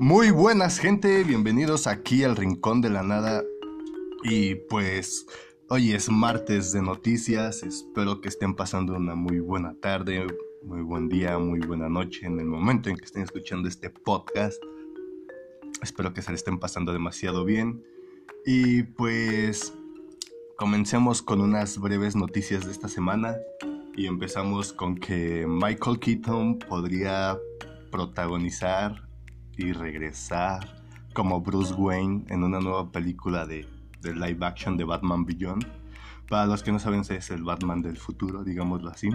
Muy buenas gente, bienvenidos aquí al Rincón de la Nada. Y pues hoy es martes de noticias, espero que estén pasando una muy buena tarde, muy buen día, muy buena noche en el momento en que estén escuchando este podcast. Espero que se le estén pasando demasiado bien. Y pues comencemos con unas breves noticias de esta semana. Y empezamos con que Michael Keaton podría protagonizar y regresar como Bruce Wayne en una nueva película de, de live action de Batman Beyond. Para los que no saben, es el Batman del futuro, digámoslo así.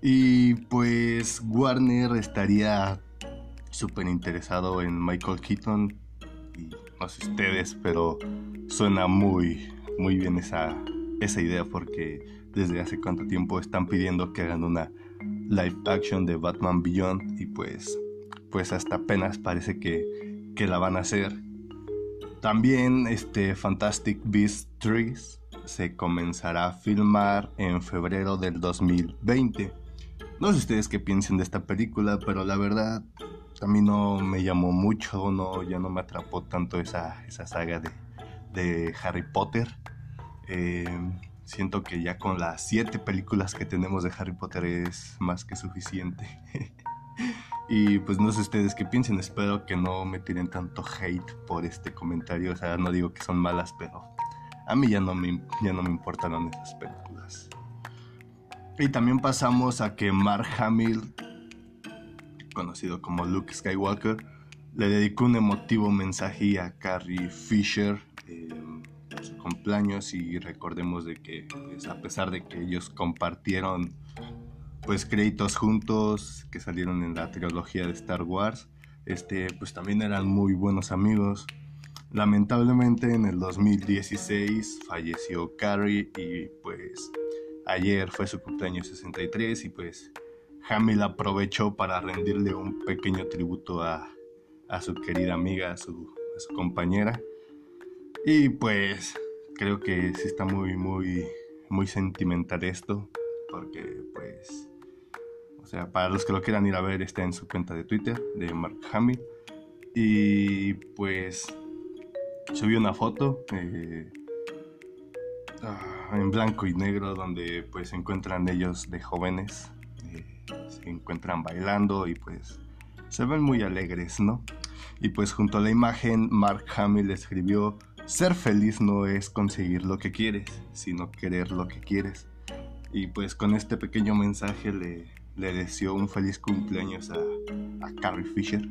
Y pues Warner estaría súper interesado en Michael Keaton. Y no sé ustedes, pero suena muy, muy bien esa, esa idea porque desde hace cuánto tiempo están pidiendo que hagan una live action de Batman Beyond y pues pues hasta apenas parece que, que la van a hacer. También este Fantastic Beasts 3 se comenzará a filmar en febrero del 2020. No sé ustedes qué piensen de esta película, pero la verdad a mí no me llamó mucho, no, ya no me atrapó tanto esa, esa saga de, de Harry Potter. Eh, siento que ya con las siete películas que tenemos de Harry Potter es más que suficiente. y pues no sé ustedes qué piensen, espero que no me tiren tanto hate por este comentario, o sea, no digo que son malas, pero a mí ya no me, ya no me importaron esas películas. Y también pasamos a que Mark Hamill, conocido como Luke Skywalker, le dedicó un emotivo mensaje a Carrie Fisher en su cumpleaños y recordemos de que pues, a pesar de que ellos compartieron pues créditos juntos que salieron en la trilogía de Star Wars, este pues también eran muy buenos amigos. Lamentablemente en el 2016 falleció Carrie y pues ayer fue su cumpleaños 63 y pues Hamill aprovechó para rendirle un pequeño tributo a, a su querida amiga, a su, a su, compañera. Y pues creo que sí está muy, muy, muy sentimental esto, porque pues, o sea, para los que lo quieran ir a ver, está en su cuenta de Twitter de Mark Hamill. Y pues subió una foto. Eh, en blanco y negro donde pues se encuentran ellos de jóvenes, eh, se encuentran bailando y pues se ven muy alegres, ¿no? Y pues junto a la imagen Mark Hamill escribió, ser feliz no es conseguir lo que quieres, sino querer lo que quieres. Y pues con este pequeño mensaje le, le deseó un feliz cumpleaños a, a Carrie Fisher.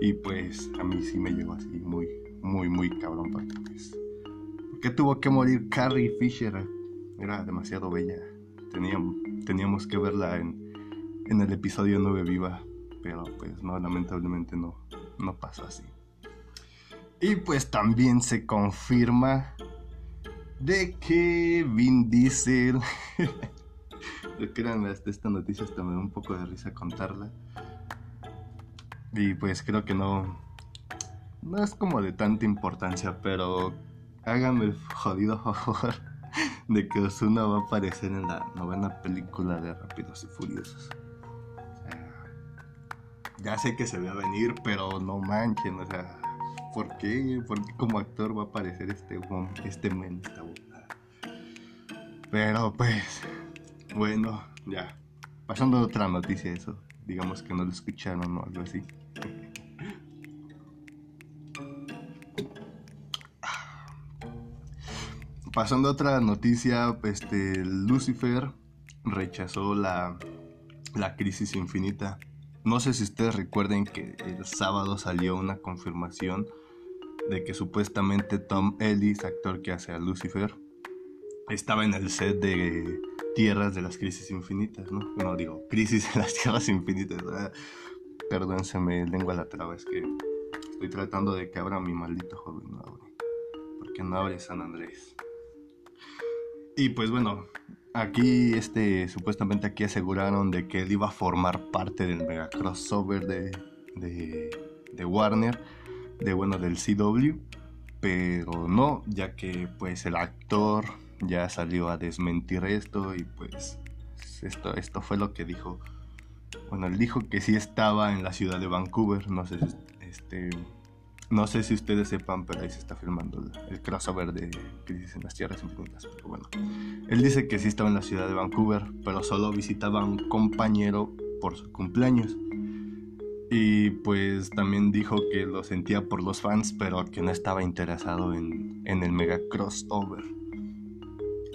Y pues a mí sí me llegó así muy, muy, muy cabrón porque pues tuvo que morir Carrie Fisher. Era demasiado bella. Teníamos, teníamos que verla en, en el episodio 9 viva. Pero pues no, lamentablemente no, no pasó así. Y pues también se confirma de que Vin Diesel... Créanme, esta noticia hasta me da un poco de risa contarla. Y pues creo que no... No es como de tanta importancia, pero háganme el jodido favor de que Osuna va a aparecer en la novena película de Rápidos y Furiosos. O sea, ya sé que se ve a venir, pero no manchen, o sea, ¿por qué? ¿Por qué como actor va a aparecer este este men, esta Pero pues, bueno, ya. Pasando a otra noticia, eso. Digamos que no lo escucharon o algo así. pasando a otra noticia, este, Lucifer rechazó la, la crisis infinita. No sé si ustedes recuerden que el sábado salió una confirmación de que supuestamente Tom Ellis, actor que hace a Lucifer, estaba en el set de Tierras de las Crisis Infinitas, ¿no? No digo, Crisis en las Tierras Infinitas. ¿verdad? Perdón, se me lengua la traba, es que estoy tratando de que abra mi maldito joven, no abre. Porque no abre San Andrés. Y pues bueno, aquí este supuestamente aquí aseguraron de que él iba a formar parte del mega crossover de, de, de Warner, de bueno del CW, pero no, ya que pues el actor ya salió a desmentir esto y pues esto, esto fue lo que dijo. Bueno, él dijo que sí estaba en la ciudad de Vancouver, no sé Este, no sé si ustedes sepan, pero ahí se está filmando el, crossover de Crisis en las Tierras Infinitas. Pero bueno, él dice que sí estaba en la ciudad de Vancouver, pero solo visitaba a un compañero por su cumpleaños. Y pues también dijo que lo sentía por los fans, pero que no estaba interesado en, en el mega crossover.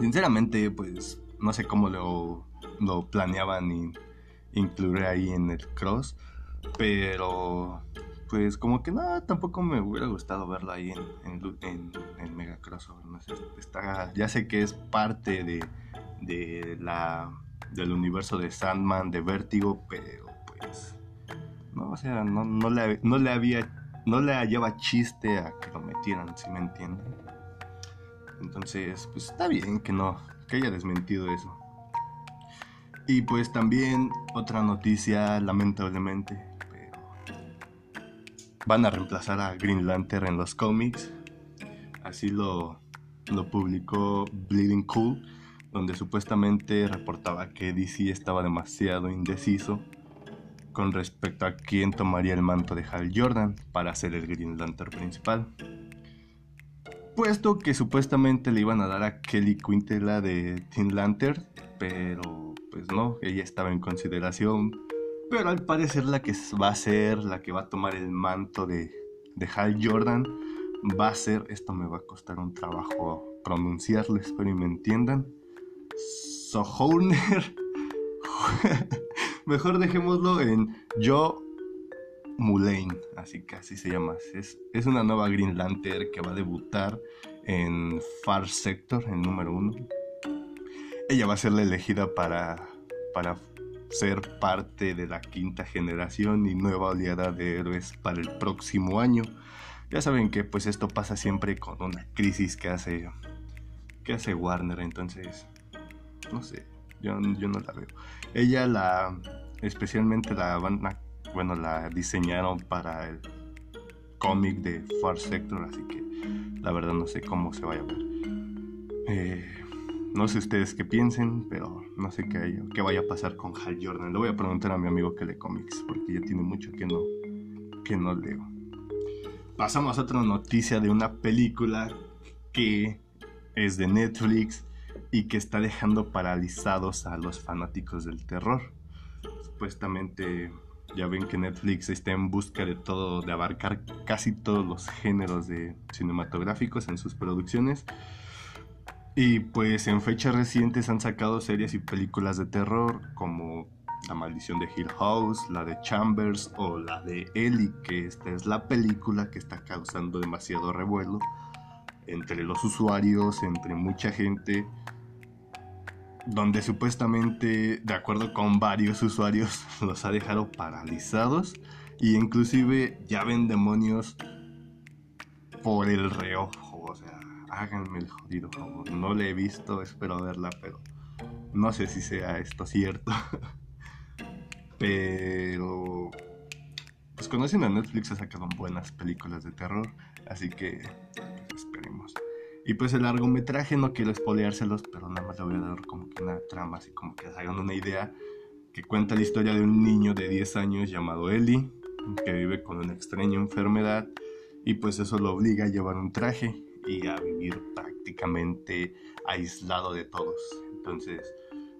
Sinceramente, pues no sé cómo lo, lo planeaban incluir ahí en el cross, pero pues como que nada, tampoco me hubiera gustado verlo ahí en, en, en, Mega Crossover. No sé, está, ya sé que es parte de, de la, del universo de Sandman, de Vértigo, pero pues, no, o sea, no, no, le, no le había, no le hallaba chiste a que lo metieran, si me entienden. Entonces, pues está bien que no, que haya desmentido eso. Y pues también otra noticia, lamentablemente, van a reemplazar a Green Lantern en los cómics. Así lo, lo publicó Bleeding Cool, donde supuestamente reportaba que DC estaba demasiado indeciso con respecto a quién tomaría el manto de Hal Jordan para ser el Green Lantern principal. Puesto que supuestamente le iban a dar a Kelly Quintela de Teen Lantern, pero pues no, ella estaba en consideración pero al parecer la que va a ser, la que va a tomar el manto de, de Hal Jordan, va a ser, esto me va a costar un trabajo pronunciarlo, espero y me entiendan. Sohorner. Mejor dejémoslo en Joe Mulane, así que se llama. Es, es una nueva Green Lantern que va a debutar en Far Sector, el número uno. Ella va a ser la elegida para, para ser parte de la quinta generación y nueva oleada de héroes para el próximo año. Ya saben que pues esto pasa siempre con una crisis que hace que hace Warner, entonces no sé, yo, yo no la veo. Ella la especialmente la van bueno, la diseñaron para el cómic de Far Sector, así que la verdad no sé cómo se vaya a ver. Eh, no sé ustedes qué piensen, pero no sé qué, vaya a pasar con Hal Jordan. Le voy a preguntar a mi amigo que lee cómics, porque ya tiene mucho que no, que no leo. Pasamos a otra noticia de una película que es de Netflix y que está dejando paralizados a los fanáticos del terror. Supuestamente ya ven que Netflix está en busca de todo, de abarcar casi todos los géneros de cinematográficos en sus producciones. Y pues en fechas recientes han sacado series y películas de terror como La maldición de Hill House, la de Chambers o la de Ellie, que esta es la película que está causando demasiado revuelo entre los usuarios, entre mucha gente, donde supuestamente, de acuerdo con varios usuarios, los ha dejado paralizados y inclusive ya ven demonios por el reojo, o sea, háganme el jodido favor. No la he visto, espero verla, pero no sé si sea esto cierto. pero pues conocen a Netflix ha sacado buenas películas de terror, así que. Y pues el largometraje no quiero espoleárselos, pero nada más le voy a dar como que una trama, así como que hagan una idea, que cuenta la historia de un niño de 10 años llamado Eli, que vive con una extraña enfermedad y pues eso lo obliga a llevar un traje y a vivir prácticamente aislado de todos. Entonces,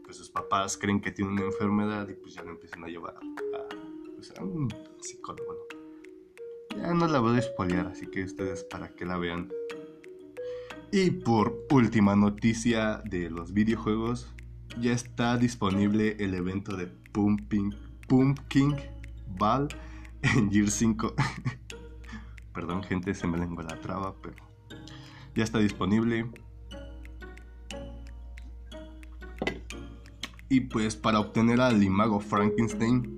pues sus papás creen que tiene una enfermedad y pues ya lo empiezan a llevar a, pues, a un psicólogo. Ya no la voy a despolear, así que ustedes para que la vean. Y por última noticia de los videojuegos, ya está disponible el evento de Pumping, Pumpkin Ball en Gear 5. Perdón gente, se me lengua la traba, pero ya está disponible. Y pues para obtener al Imago Frankenstein,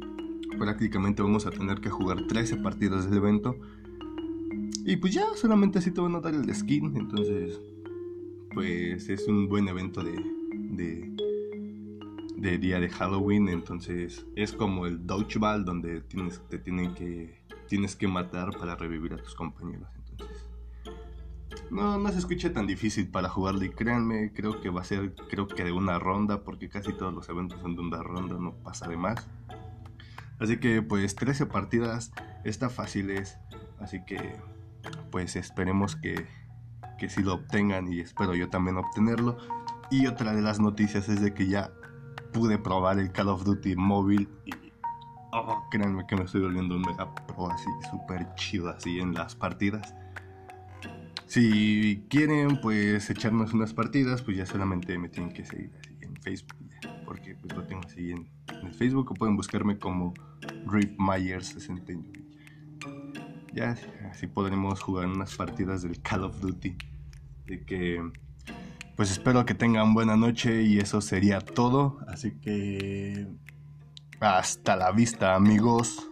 prácticamente vamos a tener que jugar 13 partidas del evento. Y pues ya, solamente así te van a dar el skin. Entonces, pues es un buen evento de, de, día de Halloween. Entonces, es como el Dodgeball donde tienes, te tienen que, tienes que matar para revivir a tus compañeros. No, no se escucha tan difícil para jugarlo y créanme, creo que va a ser, creo que de una ronda, porque casi todos los eventos son de una ronda, no pasa de más. Así que pues 13 partidas Está fácil es, así que pues esperemos que, que sí lo obtengan y espero yo también obtenerlo. Y otra de las noticias es de que ya pude probar el Call of Duty móvil y oh, créanme que me estoy volviendo un mega pro así súper chido así en las partidas. Si quieren pues echarnos unas partidas, pues ya solamente me tienen que seguir así en Facebook, porque pues lo tengo así en, en Facebook o pueden buscarme como Rip Myers 69 ya así podremos jugar unas partidas del Call of Duty. De que pues espero que tengan buena noche y eso sería todo. Así que hasta la vista amigos.